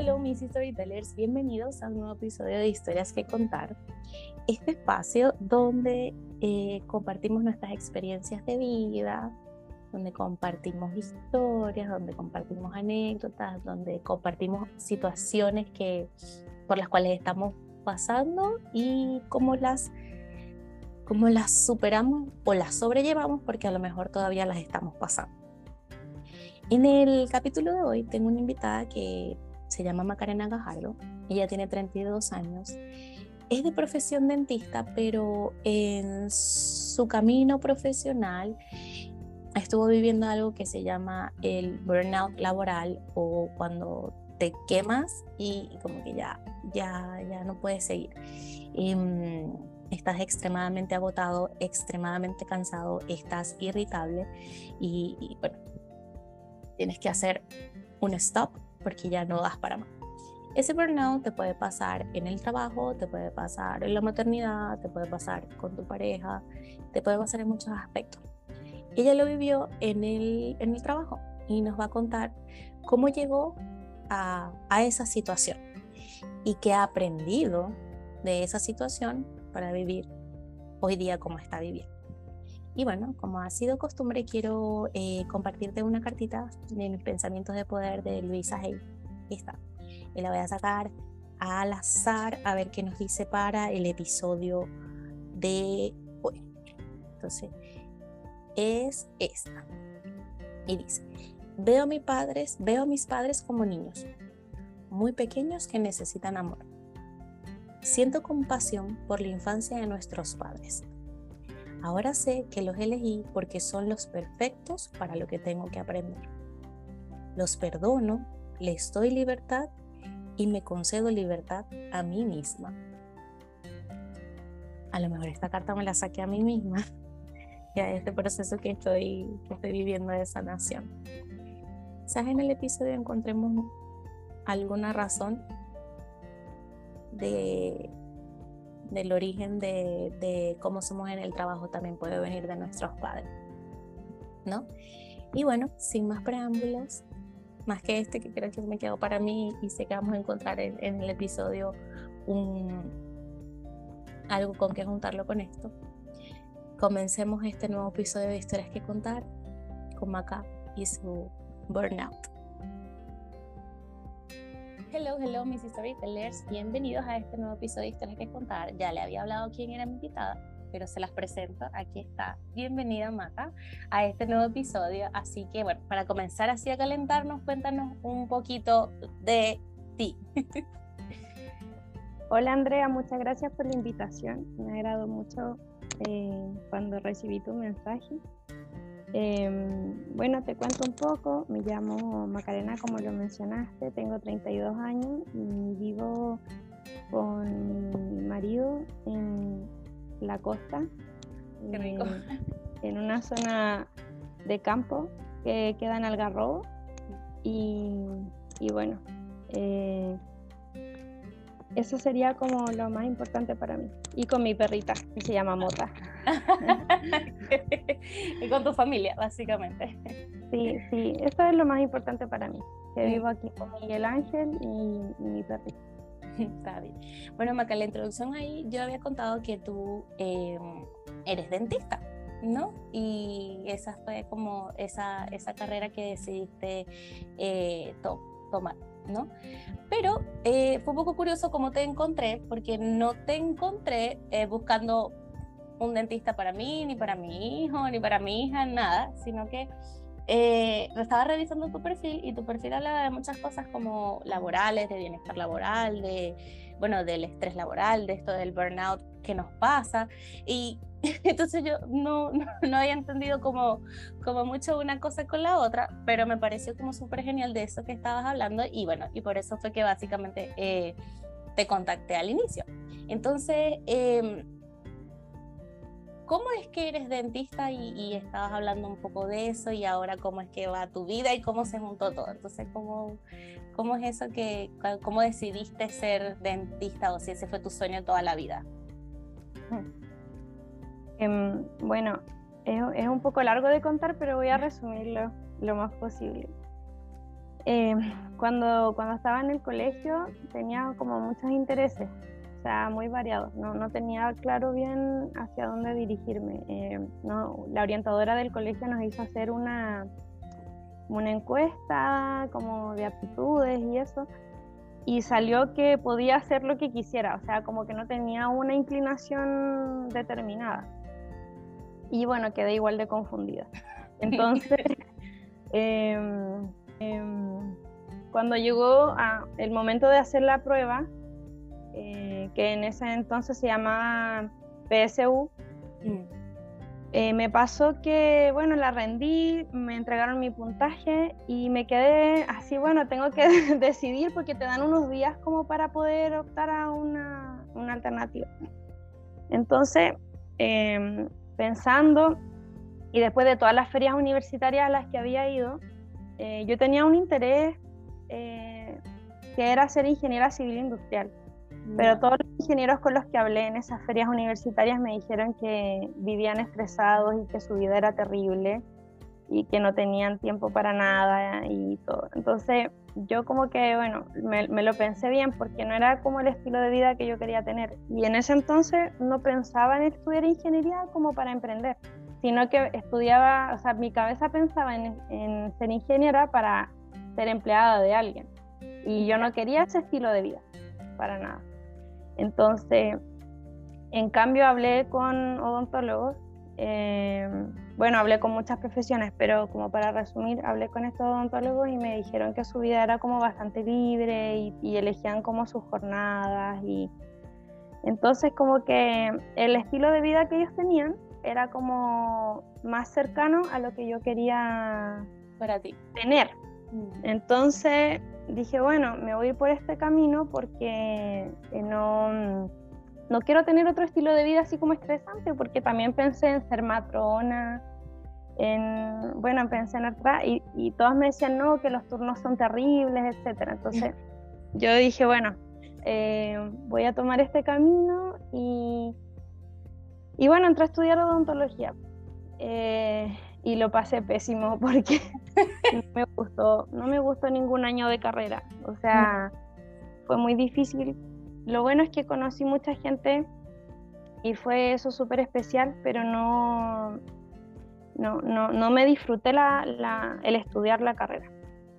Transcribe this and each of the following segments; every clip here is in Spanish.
hello, mis storytellers. Bienvenidos a un nuevo episodio de Historias que Contar. Este espacio donde eh, compartimos nuestras experiencias de vida, donde compartimos historias, donde compartimos anécdotas, donde compartimos situaciones que, por las cuales estamos pasando y cómo las, cómo las superamos o las sobrellevamos porque a lo mejor todavía las estamos pasando. En el capítulo de hoy tengo una invitada que se llama Macarena Gajardo. Ella tiene 32 años. Es de profesión dentista, pero en su camino profesional estuvo viviendo algo que se llama el burnout laboral o cuando te quemas y, como que ya, ya, ya no puedes seguir. Em, estás extremadamente agotado, extremadamente cansado, estás irritable y, y bueno, tienes que hacer un stop porque ya no das para más. Ese burnout te puede pasar en el trabajo, te puede pasar en la maternidad, te puede pasar con tu pareja, te puede pasar en muchos aspectos. Ella lo vivió en el, en el trabajo y nos va a contar cómo llegó a, a esa situación y qué ha aprendido de esa situación para vivir hoy día como está viviendo. Y bueno, como ha sido costumbre, quiero eh, compartirte una cartita de mis pensamientos de poder de Luisa Hay. Está. Y la voy a sacar al azar a ver qué nos dice para el episodio de hoy. Entonces, es esta. Y dice, veo a mis padres, veo a mis padres como niños, muy pequeños que necesitan amor. Siento compasión por la infancia de nuestros padres Ahora sé que los elegí porque son los perfectos para lo que tengo que aprender. Los perdono, les doy libertad y me concedo libertad a mí misma. A lo mejor esta carta me la saqué a mí misma y a este proceso que estoy, que estoy viviendo de sanación. Quizás en el episodio encontremos alguna razón de del origen de, cómo somos en el trabajo también puede venir de nuestros padres, ¿no? Y bueno, sin más preámbulos, más que este que creo que me quedó para mí y sé que vamos a encontrar en, el episodio un, algo con que juntarlo con esto. Comencemos este nuevo episodio de Historias que Contar con Maca y su Burnout. Hello, hello, mis storytellers. Bienvenidos a este nuevo episodio de Historias que contar. Ya le había hablado quién era mi invitada, pero se las presento. Aquí está. Bienvenida, Mata, a este nuevo episodio. Así que, bueno, para comenzar así a calentarnos, cuéntanos un poquito de ti. Hola, Andrea. Muchas gracias por la invitación. Me agradó mucho eh, cuando recibí tu mensaje. Em, bueno, te cuento un poco. Me llamo Macarena, como lo mencionaste. Tengo 32 años y vivo con mi marido en la costa. Em, en una zona de campo que queda en Algarrobo. Y, y bueno, eh, eso sería como lo más importante para mí. Y con mi perrita, que se llama Mota. y con tu familia, básicamente. Sí, sí, eso es lo más importante para mí. Que vivo aquí con Miguel Ángel y, mi perrita. Está bien. Bueno, Maca, la introducción ahí yo había contado que tú em, eres dentista, ¿no? Y esa fue como esa, esa carrera que decidiste eh, tomar. Pero eh, fue un poco curioso cómo te encontré, porque no te encontré eh, buscando un dentista para mí, ni para mi hijo, ni para mi hija, nada, sino que eh, estaba revisando tu perfil y tu perfil hablaba de muchas cosas como laborales, de bienestar laboral, de, bueno, del estrés laboral, de esto del burnout que nos pasa. Y entonces yo no, no, había entendido como, como mucho una cosa con la otra, pero me pareció como súper genial de eso que estabas hablando y bueno, y por eso fue que básicamente eh, te contacté al inicio. Entonces, eh, ¿cómo es que eres dentista y, estabas hablando un poco de eso y ahora cómo es que va tu vida y cómo se juntó todo? Entonces, ¿cómo, cómo es eso que, cómo decidiste ser dentista o si ese fue tu sueño toda la vida? Em, bueno, es, un poco largo de contar, pero voy a resumirlo lo más posible. eh, cuando, cuando estaba en el colegio tenía como muchos intereses, o sea, muy variados. No, no tenía claro bien hacia dónde dirigirme. Eh, no, la orientadora del colegio nos hizo hacer una, una encuesta como de aptitudes y eso, y salió que podía hacer lo que quisiera, o sea, como que no tenía una inclinación determinada. Y bueno, quedé igual de confundida. Entonces, em, em, cuando llegó a el momento de hacer la prueba, eh, que en ese entonces se llamaba PSU, mm. Eh, me pasó que, bueno, la rendí, me entregaron mi puntaje y me quedé así, bueno, tengo que decidir porque te dan unos días como para poder optar a una, una alternativa. Entonces, em, pensando, y después de todas las ferias universitarias a las que había ido, eh, yo tenía un interés eh, que era ser ingeniera civil industrial. Pero todos ingenieros con los que hablé en esas ferias universitarias me dijeron que vivían estresados y que su vida era terrible y que no tenían tiempo para nada y todo. Entonces yo como que, bueno, me, lo pensé bien porque no era como el estilo de vida que yo quería tener. Y en ese entonces no pensaba en estudiar ingeniería como para emprender, sino que estudiaba, o sea, mi cabeza pensaba en, en ser ingeniera para ser empleada de alguien. Y yo no quería ese estilo de vida, para nada. Entonces, en cambio hablé con odontólogos, eh, bueno, hablé con muchas profesiones, pero como para resumir, hablé con estos odontólogos y me dijeron que su vida era como bastante libre y, elegían como sus jornadas y entonces como que el estilo de vida que ellos tenían era como más cercano a lo que yo quería para ti tener. Mm. Entonces dije, bueno, me voy por este camino porque eh, no, no quiero tener otro estilo de vida así como estresante, porque también pensé en ser matrona, en, bueno, pensé en atrás y, y todos me decían, no, que los turnos son terribles, etc. Entonces yo dije, bueno, eh, voy a tomar este camino y, y bueno, entré a estudiar odontología. Eh, y lo pasé pésimo porque no me gustó, no me gustó ningún año de carrera. O sea, fue muy difícil. Lo bueno es que conocí mucha gente y fue eso súper especial, pero no, no, no, me disfruté la, el estudiar la carrera.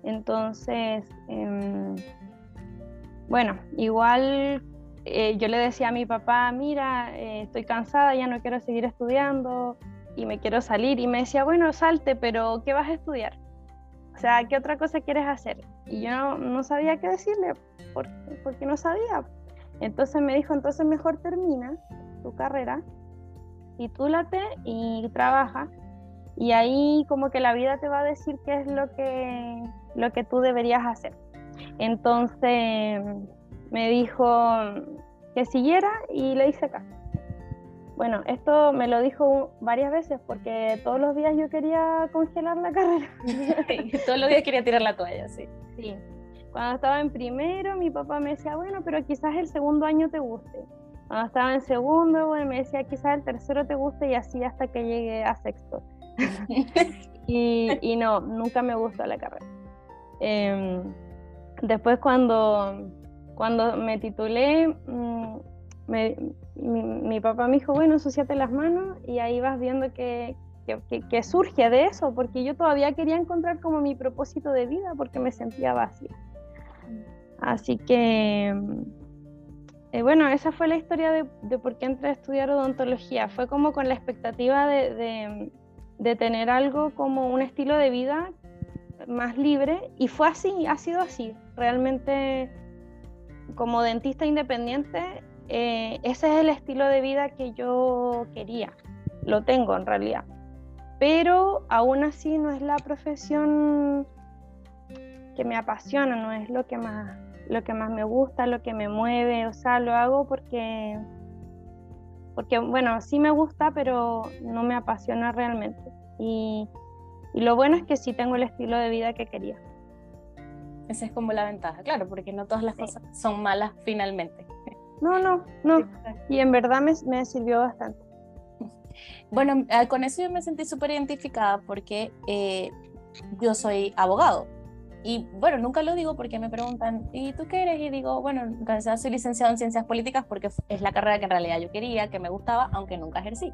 Entonces, em, bueno, igual eh, yo le decía a mi papá, mira, eh, estoy cansada, ya no quiero seguir estudiando, y me quiero salir. Y me decía, bueno, salte, pero ¿qué vas a estudiar? O sea, ¿qué otra cosa quieres hacer? Y yo no, sabía qué decirle, porque, no sabía. Entonces me dijo, entonces mejor termina tu carrera, titúlate y trabaja. Y ahí como que la vida te va a decir qué es lo que, lo que tú deberías hacer. Entonces me dijo que siguiera y le hice caso. Bueno, esto me lo dijo varias veces porque todos los días yo quería congelar la carrera. todos los días quería tirar la toalla, sí. Sí. Cuando estaba en primero, mi papá me decía, bueno, pero quizás el segundo año te guste. Cuando estaba en segundo, bueno, me decía, quizás el tercero te guste y así hasta que llegue a sexto. y, no, nunca me gustó la carrera. Em, después cuando, cuando me titulé, mm, me, mi, papá me dijo, bueno, ensuciate las manos y ahí vas viendo que, que, surge de eso, porque yo todavía quería encontrar como mi propósito de vida porque me sentía vacía. Así que, eh, bueno, esa fue la historia de, de, por qué entré a estudiar odontología. Fue como con la expectativa de, de, de tener algo como un estilo de vida más libre y fue así, ha sido así. Realmente como dentista independiente eh, ese es el estilo de vida que yo quería, lo tengo en realidad. Pero aún así no es la profesión que me apasiona, no es lo que más, lo que más me gusta, lo que me mueve, o sea, lo hago porque, porque bueno, sí me gusta, pero no me apasiona realmente. Y, y lo bueno es que sí tengo el estilo de vida que quería. Esa es como la ventaja, claro, porque no todas las cosas son malas finalmente. No, no, no. Y en verdad me, me sirvió bastante. Bueno, ah, con eso yo me sentí súper identificada porque eh, yo soy abogado. y bueno, nunca lo digo porque me preguntan, ¿y tú qué eres? Y digo, bueno, en realidad soy licenciado en ciencias políticas porque es la carrera que en realidad yo quería, que me gustaba, aunque nunca ejercí.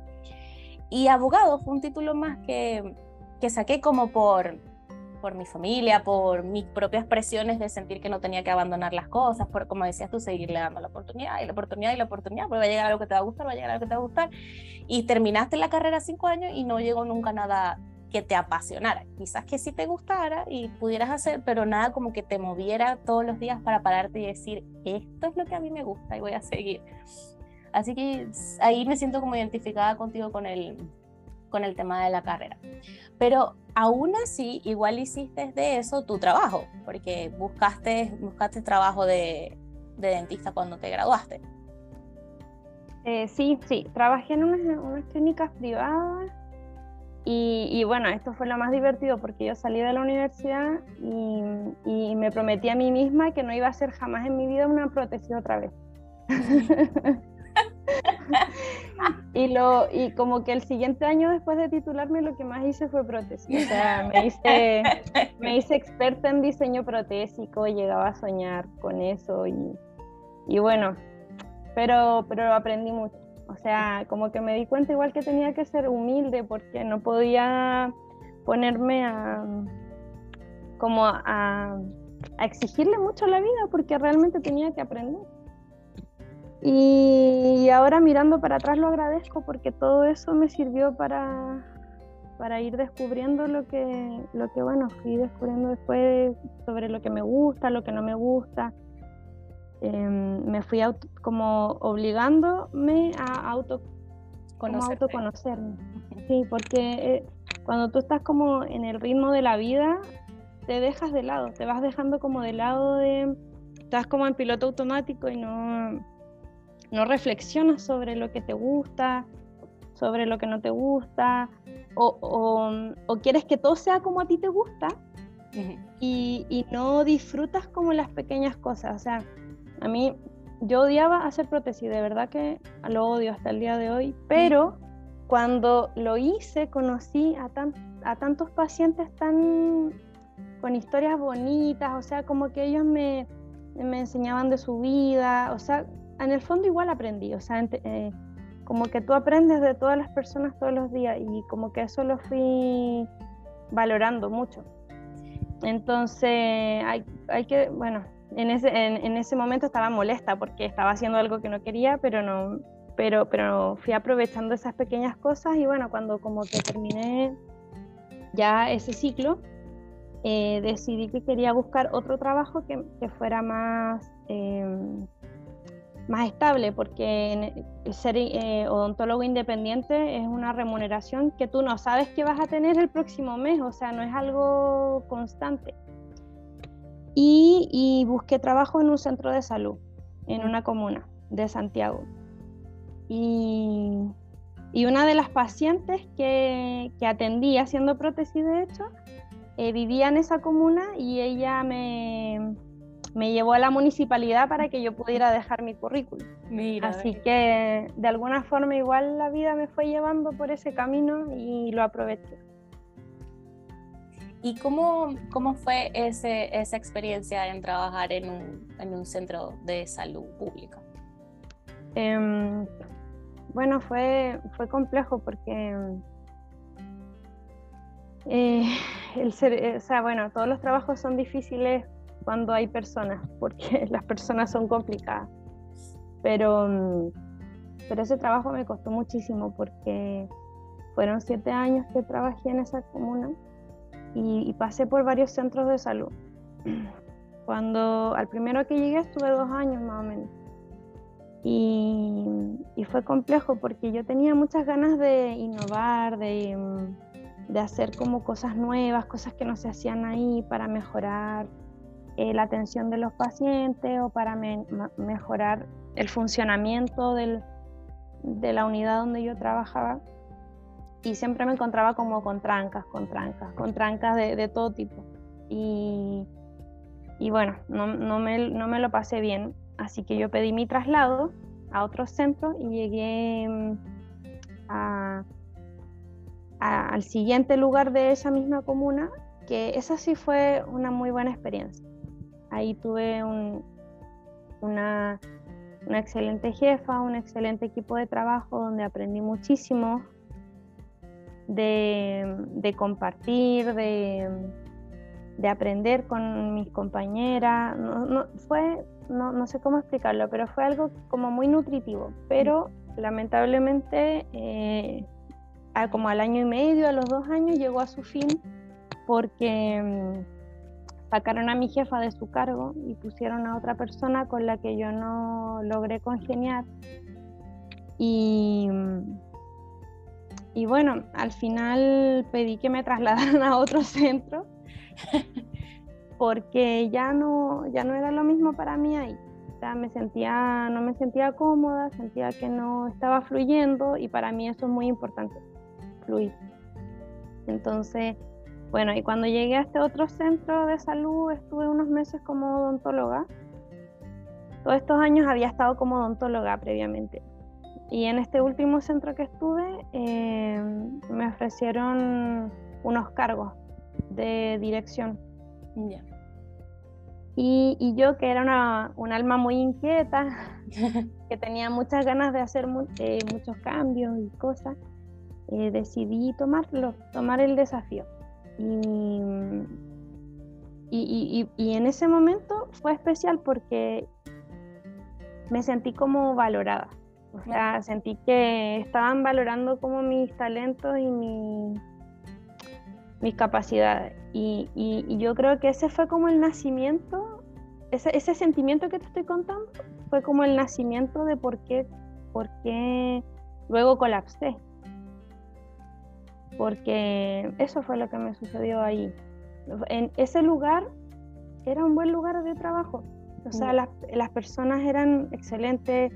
Y abogado fue un título más que, que saqué como por, por mi familia, por mis propias presiones de sentir que no tenía que abandonar las cosas, por, como decías tú, seguirle dando la oportunidad y la oportunidad y la oportunidad, porque va a llegar algo que te va a gustar, va a llegar algo que te va a gustar. Y terminaste la carrera cinco años y no llegó nunca nada que te apasionara. Quizás que sí te gustara y pudieras hacer, pero nada como que te moviera todos los días para pararte y decir, esto es lo que a mí me gusta y voy a seguir. Así que ahí me siento como identificada contigo con el, con el tema de la carrera. Pero aún así, igual hiciste de eso tu trabajo, porque buscaste, buscaste trabajo de, de dentista cuando te graduaste. Eh, sí, sí, trabajé en unas, unas clínicas privadas y, y, bueno, esto fue lo más divertido porque yo salí de la universidad y, y, me prometí a mí misma que no iba a hacer jamás en mi vida una prótesis otra vez. y, lo, y como que el siguiente año después de titularme lo que más hice fue prótesis. O sea, me hice, me hice experta en diseño protésico, llegaba a soñar con eso y, y bueno, pero, pero aprendí mucho. O sea, como que me di cuenta igual que tenía que ser humilde porque no podía ponerme a como a, a exigirle mucho a la vida porque realmente tenía que aprender. Y ahora mirando para atrás lo agradezco porque todo eso me sirvió para, para ir descubriendo lo que, lo que, bueno, fui descubriendo después sobre lo que me gusta, lo que no me gusta. Em, me fui como obligándome a auto, autoconocerme. Sí, porque eh, cuando tú estás como en el ritmo de la vida, te dejas de lado, te vas dejando como de lado de... Estás como en piloto automático y no no reflexionas sobre lo que te gusta, sobre lo que no te gusta, o, quieres que todo sea como a ti te gusta y, no disfrutas como las pequeñas cosas. O sea, a mí yo odiaba hacer prótesis, de verdad que lo odio hasta el día de hoy, pero cuando lo hice conocí a, a tantos pacientes tan con historias bonitas, o sea, como que ellos me, me enseñaban de su vida, o sea, en el fondo igual aprendí, o sea, eh, como que tú aprendes de todas las personas todos los días y como que eso lo fui valorando mucho. Entonces, hay, hay que, bueno, en ese, en, ese momento estaba molesta porque estaba haciendo algo que no quería, pero no, pero, pero fui aprovechando esas pequeñas cosas y bueno, cuando como que terminé ya ese ciclo, eh, decidí que quería buscar otro trabajo que, que fuera más... Em, más estable, porque ser eh, odontólogo independiente es una remuneración que tú no sabes que vas a tener el próximo mes, o sea, no es algo constante. Y, busqué trabajo en un centro de salud, en una comuna de Santiago. Y, una de las pacientes que, que, atendí haciendo prótesis, de hecho, eh, vivía en esa comuna y ella me, me llevó a la municipalidad para que yo pudiera dejar mi currículum. Así que de alguna forma igual la vida me fue llevando por ese camino y lo aproveché. ¿Y cómo, cómo fue ese, esa experiencia en trabajar en un, en un centro de salud pública? Em, bueno, fue, fue complejo porque eh, el ser, o sea, bueno, todos los trabajos son difíciles cuando hay personas, porque las personas son complicadas. Pero, mm, pero ese trabajo me costó muchísimo porque fueron siete años que trabajé en esa comuna y, pasé por varios centros de salud. Cuando al primero que llegué estuve dos años más o menos. Y, y, fue complejo porque yo tenía muchas ganas de innovar, de, mm, de, hacer como cosas nuevas, cosas que no se hacían ahí para mejorar eh, la atención de los pacientes o para mejorar el funcionamiento del, de la unidad donde yo trabajaba. Y siempre me encontraba como con trancas, con trancas, con trancas de, todo tipo. Y, bueno, no, me, lo pasé bien. Así que yo pedí mi traslado a otro centro y llegué mm, al siguiente lugar de esa misma comuna que esa sí fue una muy buena experiencia. Ahí tuve una, una excelente jefa, un excelente equipo de trabajo donde aprendí muchísimo de, compartir, de, aprender con mis compañeras. No, fue, no, sé cómo explicarlo, pero fue algo como muy nutritivo. Pero lamentablemente, eh, como al año y medio, a los dos años, llegó a su fin porque mm, sacaron a mi jefa de su cargo y pusieron a otra persona con la que yo no logré congeniar. Y y bueno, al final pedí que me trasladaran a otro centro porque ya no, ya no era lo mismo para mí ahí. O me sentía, no me sentía cómoda, sentía que no estaba fluyendo y para mí eso es muy importante, fluir. Entonces, bueno, y cuando llegué a este otro centro de salud estuve unos meses como odontóloga. Todos estos años había estado como odontóloga previamente. Y en este último centro que estuve eh, me ofrecieron unos cargos de dirección. Y, yo, que era una, un alma muy inquieta, que tenía muchas ganas de hacer eh, muchos cambios y cosas, eh, decidí tomarlo, tomar el desafío. Y, y, y, en ese momento fue especial porque me sentí como valorada. O sea, sentí que estaban valorando como mis talentos y mis capacidades. Y, yo creo que ese fue como el nacimiento, ese, ese, sentimiento que te estoy contando, fue como el nacimiento de por qué, por qué luego colapsé. Porque eso fue lo que me sucedió ahí. En ese lugar era un buen lugar de trabajo. O sea, las, las personas eran excelentes,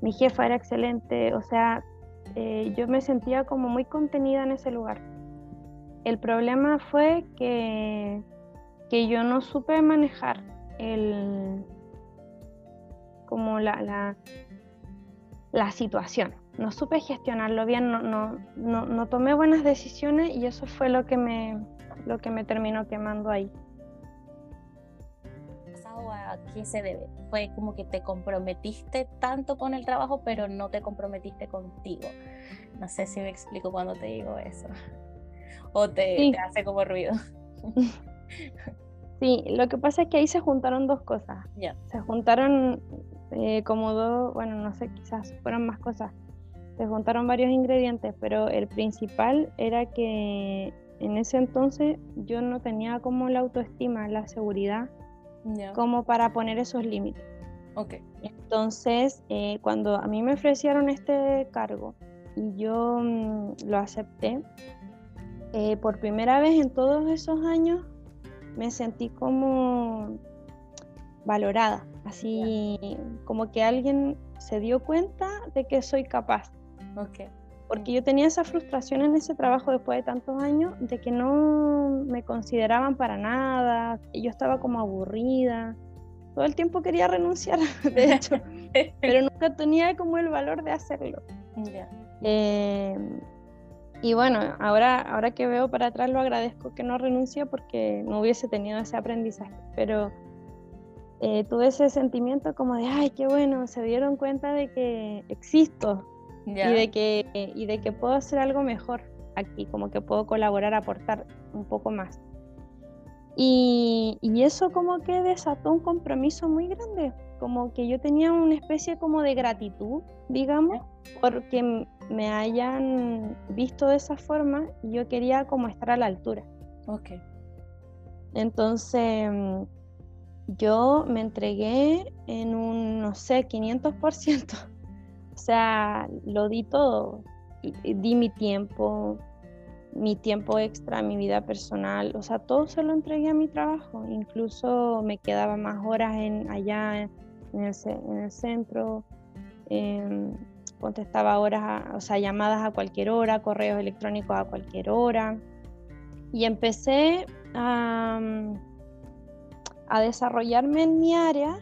mi jefa era excelente, o sea, eh, yo me sentía como muy contenida en ese lugar. El problema fue que, que yo no supe manejar el, como la, la, la situación, no supe gestionarlo bien, no, no, no, no tomé buenas decisiones y eso fue lo que me, lo que me terminó quemando ahí a qué se debe? Fue como que te comprometiste tanto con el trabajo, pero no te comprometiste contigo. No sé si me explico cuando te digo eso. O te, hace como ruido. Sí, lo que pasa es que ahí se juntaron dos cosas. Se juntaron eh, como dos, bueno, no sé, quizás fueron más cosas. Se juntaron varios ingredientes, pero el principal era que en ese entonces yo no tenía como la autoestima, la seguridad como para poner esos límites. Okay. Entonces, eh, cuando a mí me ofrecieron este cargo y yo mm, lo acepté, eh, por primera vez en todos esos años me sentí como valorada, así como que alguien se dio cuenta de que soy capaz. Okay porque yo tenía esa frustración en ese trabajo después de tantos años de que no me consideraban para nada, yo estaba como aburrida, todo el tiempo quería renunciar, de hecho, pero nunca tenía como el valor de hacerlo. Eh, y bueno, ahora, ahora que veo para atrás lo agradezco que no renuncie porque no hubiese tenido ese aprendizaje, pero eh, tuve ese sentimiento como de, ay, qué bueno, se dieron cuenta de que existo, y, de que, y de que puedo hacer algo mejor aquí, como que puedo colaborar, aportar un poco más. Y, y, eso como que desató un compromiso muy grande, como que yo tenía una especie como de gratitud, digamos, porque me hayan visto de esa forma y yo quería como estar a la altura. Ok. Entonces yo me entregué en un, no sé, 500%. O sea, lo di todo. Di mi tiempo, mi tiempo extra, mi vida personal, o sea, todo se lo entregué a mi trabajo. Incluso me quedaba más horas allá en el, centro, em, contestaba horas, o sea, llamadas a cualquier hora, correos electrónicos a cualquier hora. Y empecé a, a desarrollarme en mi área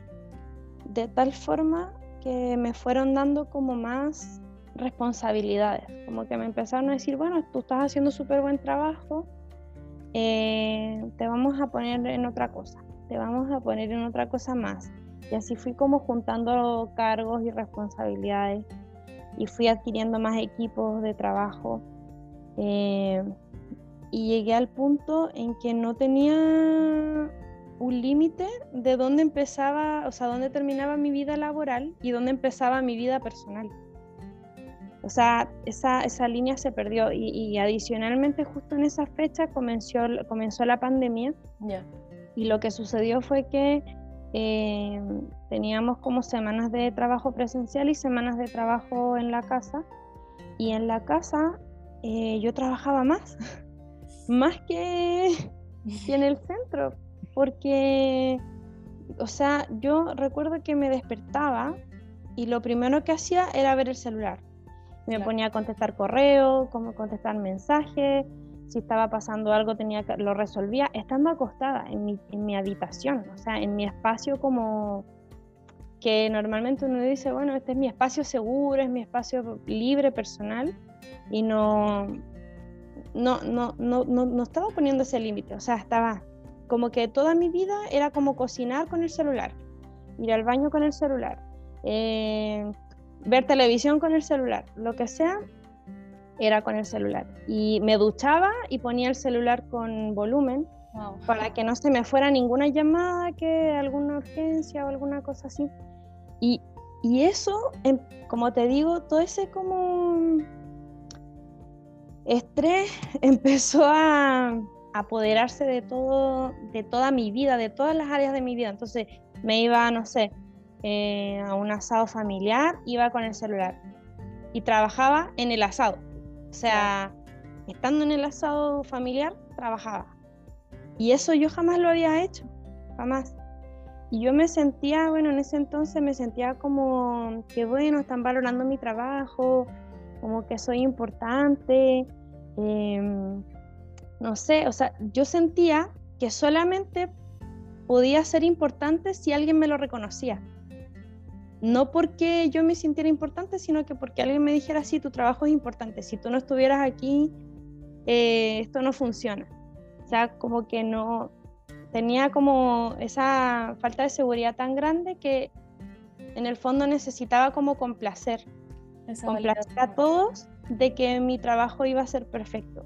de tal forma que me fueron dando como más responsabilidades, como que me empezaron a decir, bueno, tú estás haciendo súper buen trabajo, eh, te vamos a poner en otra cosa, te vamos a poner en otra cosa más. Y así fui como juntando cargos y responsabilidades y fui adquiriendo más equipos de trabajo. Eh, y llegué al punto en que no tenía un límite de dónde empezaba, o sea, dónde terminaba mi vida laboral y dónde empezaba mi vida personal. O sea, esa, esa línea se perdió y, adicionalmente justo en esa fecha comenzó, comenzó la pandemia y lo que sucedió fue que eh, teníamos como semanas de trabajo presencial y semanas de trabajo en la casa y en la casa eh, yo trabajaba más, más que, que en el centro, porque, o sea, yo recuerdo que me despertaba y lo primero que hacía era ver el celular. Me ponía a contestar correos, cómo contestar mensajes, si estaba pasando algo tenía que, lo resolvía estando acostada en mi, en mi habitación, o sea, en mi espacio como que normalmente uno dice, bueno, este es mi espacio seguro, es mi espacio libre, personal, y no, no, no, no, no, estaba poniendo ese límite, o sea, estaba como que toda mi vida era como cocinar con el celular, ir al baño con el celular, eh, ver televisión con el celular, lo que sea, era con el celular. Y me duchaba y ponía el celular con volumen para que no se me fuera ninguna llamada, que alguna urgencia o alguna cosa así. Y, y eso, em, como te digo, todo ese como estrés empezó a apoderarse de todo, de toda mi vida, de todas las áreas de mi vida. Entonces me iba, no sé, eh, a un asado familiar, iba con el celular y trabajaba en el asado. O sea, estando en el asado familiar, trabajaba. Y eso yo jamás lo había hecho, jamás. Y yo me sentía, bueno, en ese entonces me sentía como que, bueno, están valorando mi trabajo, como que soy importante. Em, no sé, o sea, yo sentía que solamente podía ser importante si alguien me lo reconocía no porque yo me sintiera importante, sino que porque alguien me dijera, sí, tu trabajo es importante, si tú no estuvieras aquí, eh, esto no funciona. O sea, como que no, tenía como esa falta de seguridad tan grande que en el fondo necesitaba como complacer, complacer a todos de que mi trabajo iba a ser perfecto.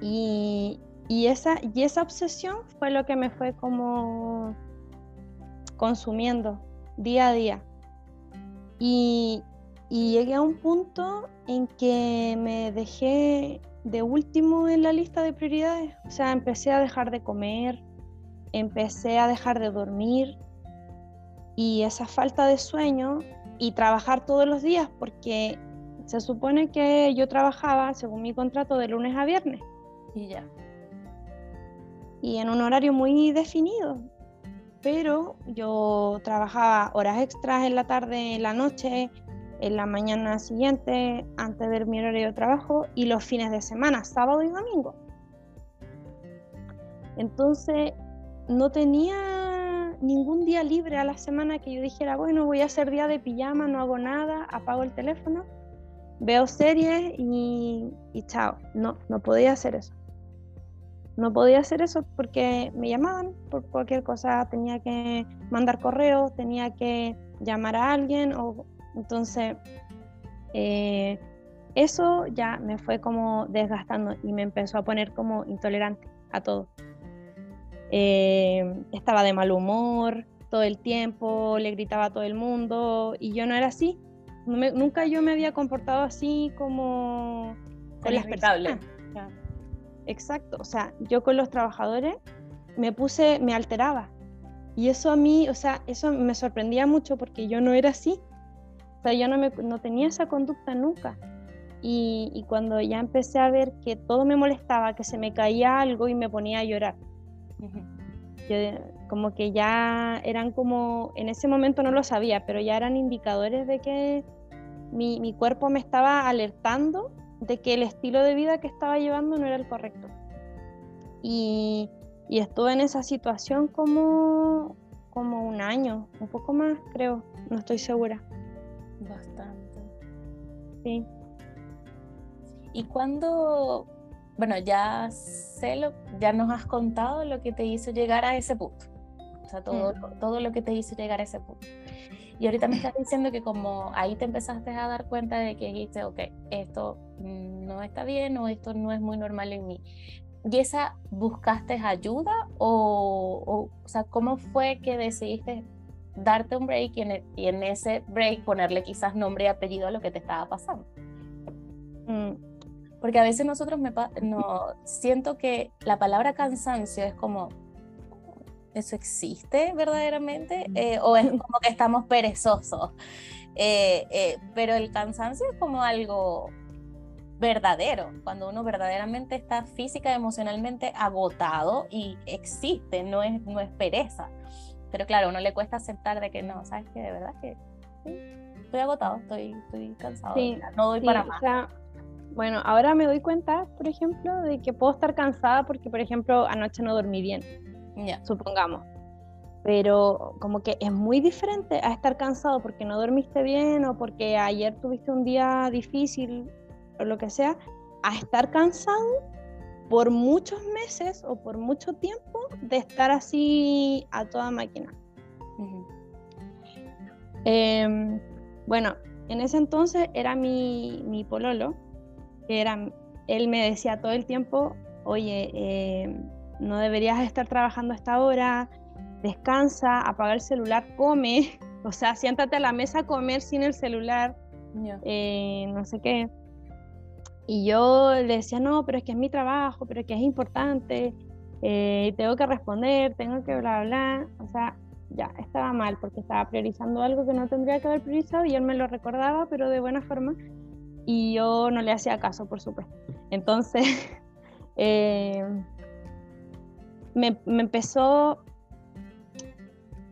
Y, y, esa, y esa obsesión fue lo que me fue como consumiendo día a día. Y, llegué a un punto en que me dejé de último en la lista de prioridades. O sea, empecé a dejar de comer, empecé a dejar de dormir y esa falta de sueño y trabajar todos los días porque se supone que yo trabajaba según mi contrato de lunes a viernes. Y ya. Y en un horario muy definido pero yo trabajaba horas extras en la tarde, en la noche, en la mañana siguiente, antes de mi horario de trabajo y los fines de semana, sábado y domingo. Entonces, no tenía ningún día libre a la semana que yo dijera, bueno, voy a hacer día de pijama, no hago nada, apago el teléfono, veo series y, y chao. No, no podía hacer eso no podía hacer eso porque me llamaban por cualquier cosa, tenía que mandar correos, tenía que llamar a alguien, o, entonces eh, eso ya me fue como desgastando y me empezó a poner como intolerante a todo. Eh, estaba de mal humor todo el tiempo, le gritaba a todo el mundo y yo no era así. nunca yo me había comportado así como con las personas. Exacto, o sea, yo con los trabajadores me puse, me alteraba. Y eso a mí, o sea, eso me sorprendía mucho porque yo no era así. O sea, yo no, me, no tenía esa conducta nunca. Y, cuando ya empecé a ver que todo me molestaba, que se me caía algo y me ponía a llorar. como que ya eran como, en ese momento no lo sabía, pero ya eran indicadores de que mi, mi cuerpo me estaba alertando de que el estilo de vida que estaba llevando no era el correcto. Y, estuve en esa situación como, como un año, un poco más creo, no estoy segura. Bastante. Sí. ¿Y cuándo bueno, ya sé lo, ya nos has contado lo que te hizo llegar a ese punto. O sea, todo, mm. todo lo que te hizo llegar a ese punto. Y ahorita me estás diciendo que como ahí te empezaste a dar cuenta de que dijiste, ok, esto no está bien o esto no es muy normal en mí. ¿Y esa buscaste ayuda o, o, sea, cómo fue que decidiste darte un break y en, e, y en, ese break ponerle quizás nombre y apellido a lo que te estaba pasando? Mm. Porque a veces nosotros me no, siento que la palabra cansancio es como, ¿eso existe verdaderamente? Eh, ¿O es como que estamos perezosos? Eh, eh, pero el cansancio es como algo verdadero, cuando uno verdaderamente está física emocionalmente agotado y existe, no es, no es pereza. Pero claro, a uno le cuesta aceptar de que no, sabes que de verdad que estoy agotado, estoy, estoy cansado, no doy para más. bueno, ahora me doy cuenta, por ejemplo, de que puedo estar cansada porque, por ejemplo, anoche no dormí bien, supongamos. Pero como que es muy diferente a estar cansado porque no dormiste bien o porque ayer tuviste un día difícil o lo que sea, a estar cansado por muchos meses o por mucho tiempo de estar así a toda máquina. Em, bueno, en ese entonces era mi, mi pololo, que era, él me decía todo el tiempo, oye, em, no deberías estar trabajando a esta hora, descansa, apaga el celular, come, o sea, siéntate a la mesa a comer sin el celular, eh, no sé qué. Y yo le decía, no, pero es que es mi trabajo, pero es que es importante, eh, tengo que responder, tengo que bla, bla, O sea, ya, estaba mal porque estaba priorizando algo que no tendría que haber priorizado y él me lo recordaba, pero de buena forma. Y yo no le hacía caso, por supuesto. Entonces, eh, me, me, empezó,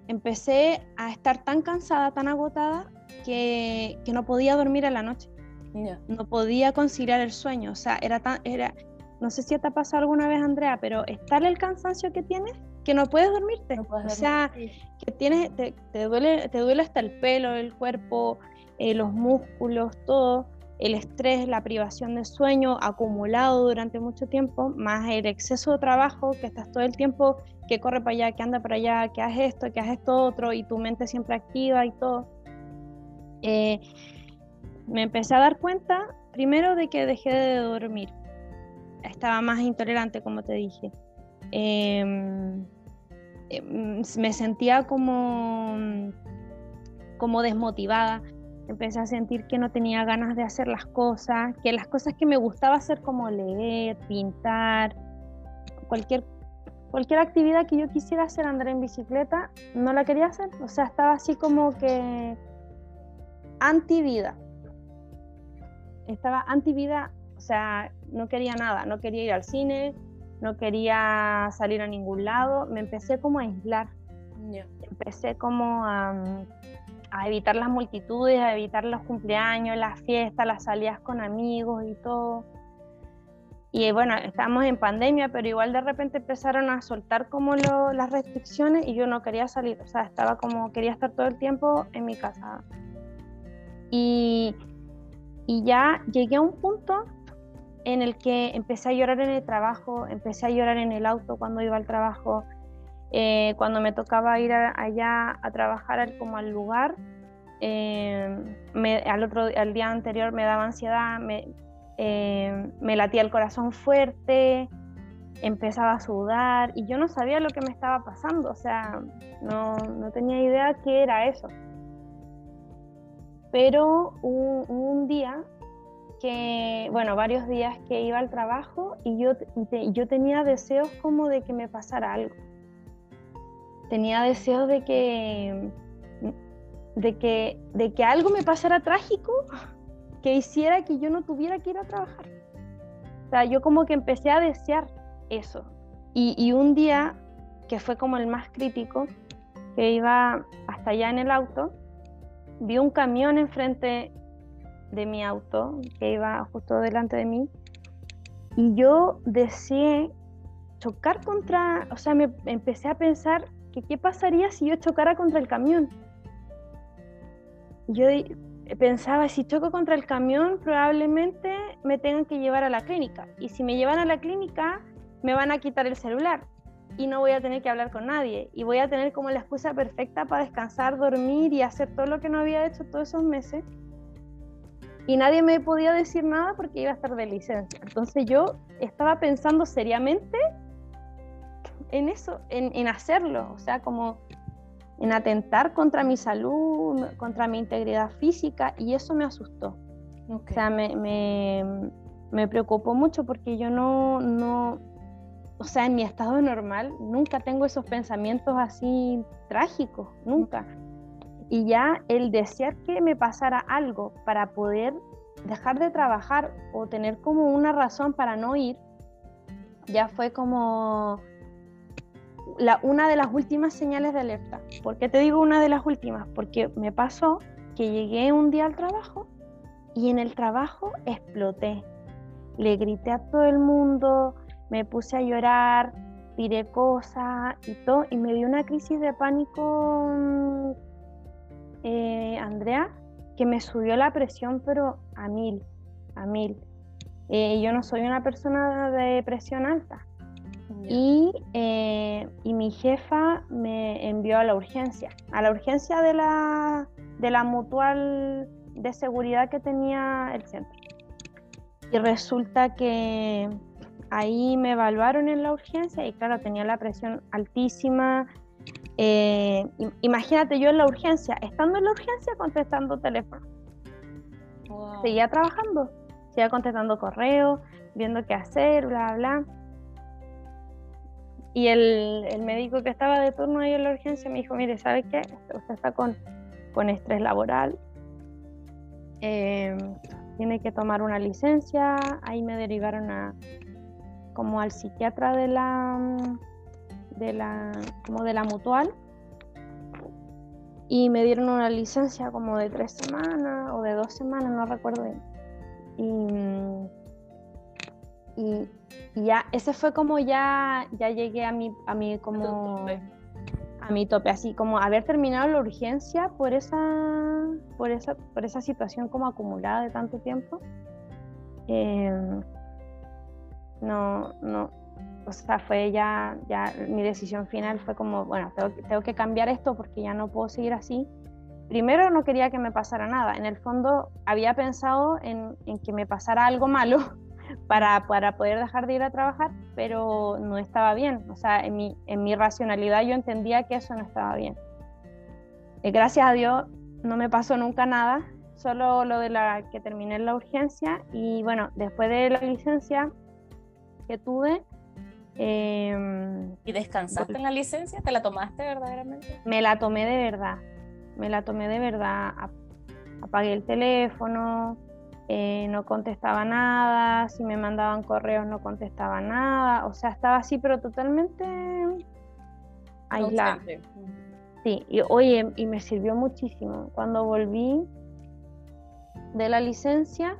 empecé a estar tan cansada, tan agotada, que, que no podía dormir en la noche. No podía conciliar el sueño, o sea, era tan, era, no sé si te ha pasado alguna vez, Andrea, pero está el cansancio que tienes que no puedes dormirte. o sea, que tienes, te, duele, te duele hasta el pelo, el cuerpo, eh, los músculos, todo. El estrés, la privación de sueño acumulado durante mucho tiempo, más el exceso de trabajo, que estás todo el tiempo que corre para allá, que anda para allá, que haces esto, que haces esto otro, y tu mente siempre activa y todo. Eh, me empecé a dar cuenta, primero, de que dejé de dormir. Estaba más intolerante, como te dije. Em, em, me sentía como, como desmotivada. Empecé a sentir que no tenía ganas de hacer las cosas, que las cosas que me gustaba hacer, como leer, pintar, cualquier, cualquier actividad que yo quisiera hacer, andar en bicicleta, no la quería hacer. O sea, estaba así como que anti vida estaba anti vida, o sea, no quería nada, no quería ir al cine, no quería salir a ningún lado, me empecé como a aislar. Empecé como a, a, evitar las multitudes, a evitar los cumpleaños, las fiestas, las salidas con amigos y todo. Y bueno, estábamos en pandemia, pero igual de repente empezaron a soltar como lo, las restricciones y yo no quería salir, o sea, estaba como, quería estar todo el tiempo en mi casa. Y y ya llegué a un punto en el que empecé a llorar en el trabajo, empecé a llorar en el auto cuando iba al trabajo, eh, cuando me tocaba ir allá a trabajar como al lugar, eh, al, otro, al día anterior me daba ansiedad, me, eh, me latía el corazón fuerte, empezaba a sudar y yo no sabía lo que me estaba pasando, o sea, no, no tenía idea qué era eso. Pero un, un día que, bueno, varios días que iba al trabajo y yo, yo tenía deseos como de que me pasara algo. Tenía deseos de que, de que, de que algo me pasara trágico que hiciera que yo no tuviera que ir a trabajar. O sea, yo como que empecé a desear eso. Y, y un día, que fue como el más crítico, que iba hasta allá en el auto, vi un camión enfrente de mi auto que iba justo delante de mí y yo deseé chocar contra, o sea, me empecé a pensar que qué pasaría si yo chocara contra el camión. Yo pensaba, si choco contra el camión, probablemente me tengan que llevar a la clínica. Y si me llevan a la clínica, me van a quitar el celular y no voy a tener que hablar con nadie. Y voy a tener como la excusa perfecta para descansar, dormir y hacer todo lo que no había hecho todos esos meses. Y nadie me podía decir nada porque iba a estar de licencia. Entonces yo estaba pensando seriamente en eso, en, hacerlo. O sea, como en atentar contra mi salud, contra mi integridad física, y eso me asustó. O sea, me, me, me, preocupó mucho porque yo no, no, o sea, en mi estado normal nunca tengo esos pensamientos así trágicos, nunca. Y ya el desear que me pasara algo para poder dejar de trabajar o tener como una razón para no ir, ya fue como una de las últimas señales de alerta. ¿Por qué te digo una de las últimas? Porque me pasó que llegué un día al trabajo y en el trabajo exploté. Le grité a todo el mundo, me puse a llorar, tiré cosas y todo, y me dio una crisis de pánico, mm, eh, Andrea, que me subió la presión, pero a mil, a mil. Eh, yo no soy una persona de presión alta, eh, y, mi jefa me envió a la urgencia, a la urgencia de la, de la mutual de seguridad que tenía el centro. Y resulta que ahí me evaluaron en la urgencia y claro, tenía la presión altísima. Eh, imagínate yo en la urgencia, estando en la urgencia contestando teléfono. Seguía trabajando, seguía contestando correos, viendo qué hacer, bla, bla. Y el, el, médico que estaba de turno ahí en la urgencia me dijo, mire, ¿sabe qué? Usted está con, con estrés laboral, em, tiene que tomar una licencia, ahí me derivaron a, como al psiquiatra de la, de la, como de la mutual y me dieron una licencia como de tres semanas o de dos semanas, no recuerdo bien. Y, y ya, ese fue como ya, ya llegué a mi, a mi como a mi tope, así como haber terminado la urgencia por esa, por esa, por esa situación como acumulada de tanto tiempo. Em, no, no, o sea, fue ya, ya mi decisión final fue como, bueno, tengo, tengo que cambiar esto porque ya no puedo seguir así. Primero no quería que me pasara nada, en el fondo había pensado en, en que me pasara algo malo para, para, poder dejar de ir a trabajar, pero no estaba bien. O sea, en mi, en mi racionalidad yo entendía que eso no estaba bien. Eh, gracias a Dios no me pasó nunca nada, solo lo de la que terminé la urgencia y bueno, después de la licencia que tuve... Em, ¿Y descansaste en la licencia? ¿Te la tomaste verdaderamente? Me la tomé de verdad, me la tomé de verdad. Apagué el teléfono, eh, no contestaba nada, si me mandaban correos no contestaba nada, o sea, estaba así, pero totalmente aislada. Sí, y oye, y me sirvió muchísimo. Cuando volví de la licencia,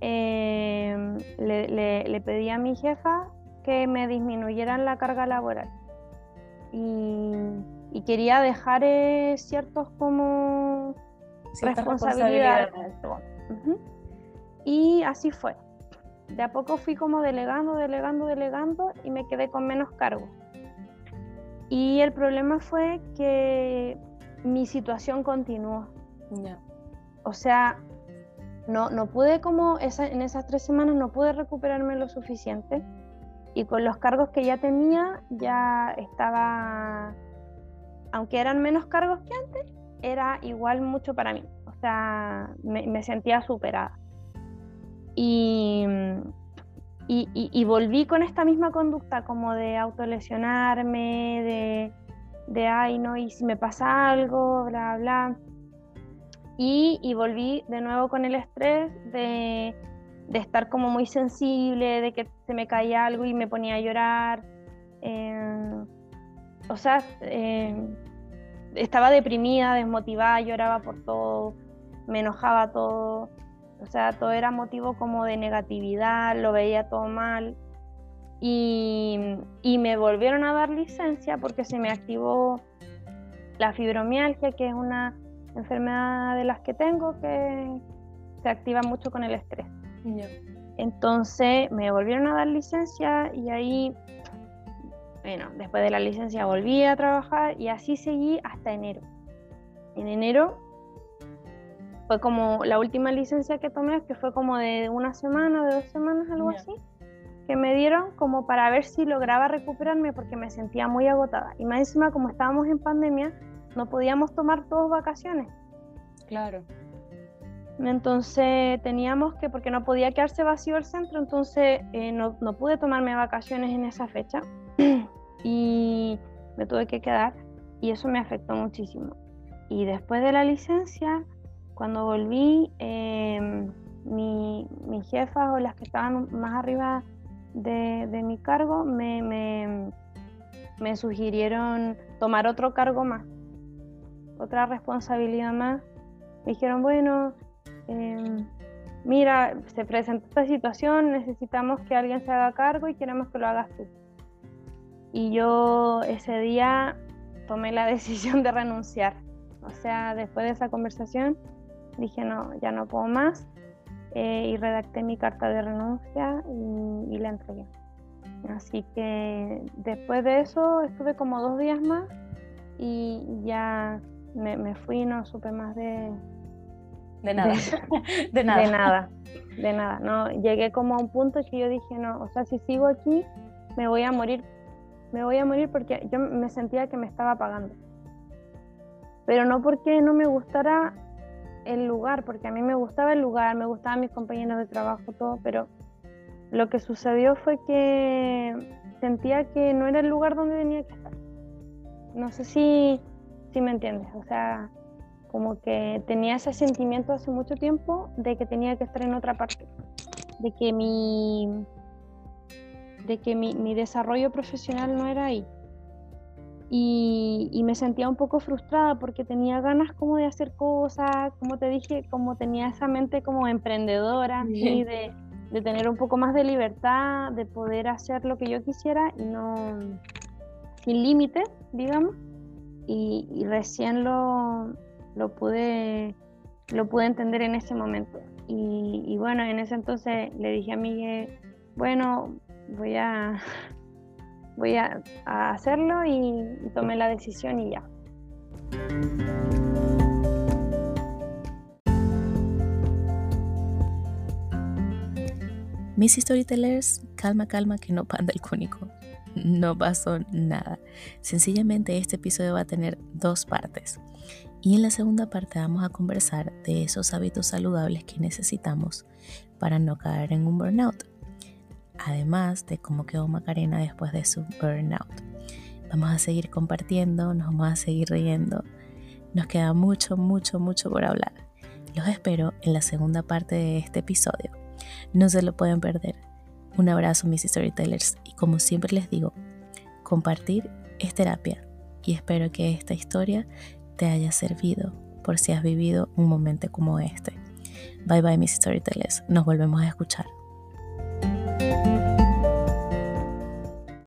em, le, pedí a mi jefa que me disminuyeran la carga laboral. Y, quería dejar eh, ciertos como responsabilidades. Y así fue. De a poco fui como delegando, delegando, delegando y me quedé con menos cargo. Y el problema fue que mi situación continuó. O sea, no, no pude como en esas tres semanas no pude recuperarme lo suficiente y con los cargos que ya tenía ya estaba, aunque eran menos cargos que antes, era igual mucho para mí. O sea, me sentía superada. Y, y, volví con esta misma conducta como de autolesionarme, de, de, ay, no, y si me pasa algo, bla, bla. Y, y volví de nuevo con el estrés de, de, estar como muy sensible, de que se me caía algo y me ponía a llorar. Em, o sea, em, estaba deprimida, desmotivada, lloraba por todo, me enojaba todo. O sea, todo era motivo como de negatividad, lo veía todo mal. Y, me volvieron a dar licencia porque se me activó la fibromialgia, que es una enfermedad de las que tengo que se activa mucho con el estrés. Entonces me volvieron a dar licencia y ahí, bueno, después de la licencia volví a trabajar y así seguí hasta enero. En enero fue como la última licencia que tomé, que fue como de una semana, de dos semanas, algo así, que me dieron como para ver si lograba recuperarme porque me sentía muy agotada. Y más encima, como estábamos en pandemia, no podíamos tomar todos vacaciones. Claro. Entonces teníamos que, porque no podía quedarse vacío el centro, entonces eh, no, no, pude tomarme vacaciones en esa fecha y me tuve que quedar y eso me afectó muchísimo. Y después de la licencia, cuando volví, eh, mi, mi, jefa o las que estaban más arriba de, mi cargo me, sugirieron tomar otro cargo más, otra responsabilidad más. Me dijeron, bueno, Em, mira, se presentó esta situación, necesitamos que alguien se haga cargo y queremos que lo hagas tú. Y yo ese día tomé la decisión de renunciar. O sea, después de esa conversación dije, no, ya no puedo más. Eh, y redacté mi carta de renuncia y, la entregué. Así que después de eso estuve como dos días más y ya me, me fui, no supe más de, de nada. De, nada. De nada. De nada. No, llegué como a un punto que yo dije, no, o sea, si sigo aquí, me voy a morir. Me voy a morir porque yo me sentía que me estaba apagando. Pero no porque no me gustara el lugar, porque a mí me gustaba el lugar, me gustaban mis compañeros de trabajo, todo, pero lo que sucedió fue que sentía que no era el lugar donde tenía que estar. No sé si, si me entiendes, o sea, como que tenía ese sentimiento hace mucho tiempo de que tenía que estar en otra parte, de que mi, de que mi, desarrollo profesional no era ahí. Y, me sentía un poco frustrada porque tenía ganas como de hacer cosas, como te dije, como tenía esa mente como emprendedora, y de, tener un poco más de libertad, de poder hacer lo que yo quisiera y no sin límites, digamos. y, recién lo, lo pude, lo pude entender en ese momento. Y, bueno, en ese entonces le dije a Miguel, bueno, voy a, voy a, hacerlo y, tomé la decisión y ya. Mis storytellers, calma, calma, que no panda el cúnico. No pasó nada. Sencillamente este episodio va a tener dos partes. Y en la segunda parte vamos a conversar de esos hábitos saludables que necesitamos para no caer en un burnout. Además de cómo quedó Macarena después de su burnout. Vamos a seguir compartiendo, nos vamos a seguir riendo. Nos queda mucho, mucho, mucho por hablar. Los espero en la segunda parte de este episodio. No se lo pueden perder. Un abrazo mis storytellers y como siempre les digo, compartir es terapia y espero que esta historia te haya servido por si has vivido un momento como este. Bye bye mis storytellers, nos volvemos a escuchar.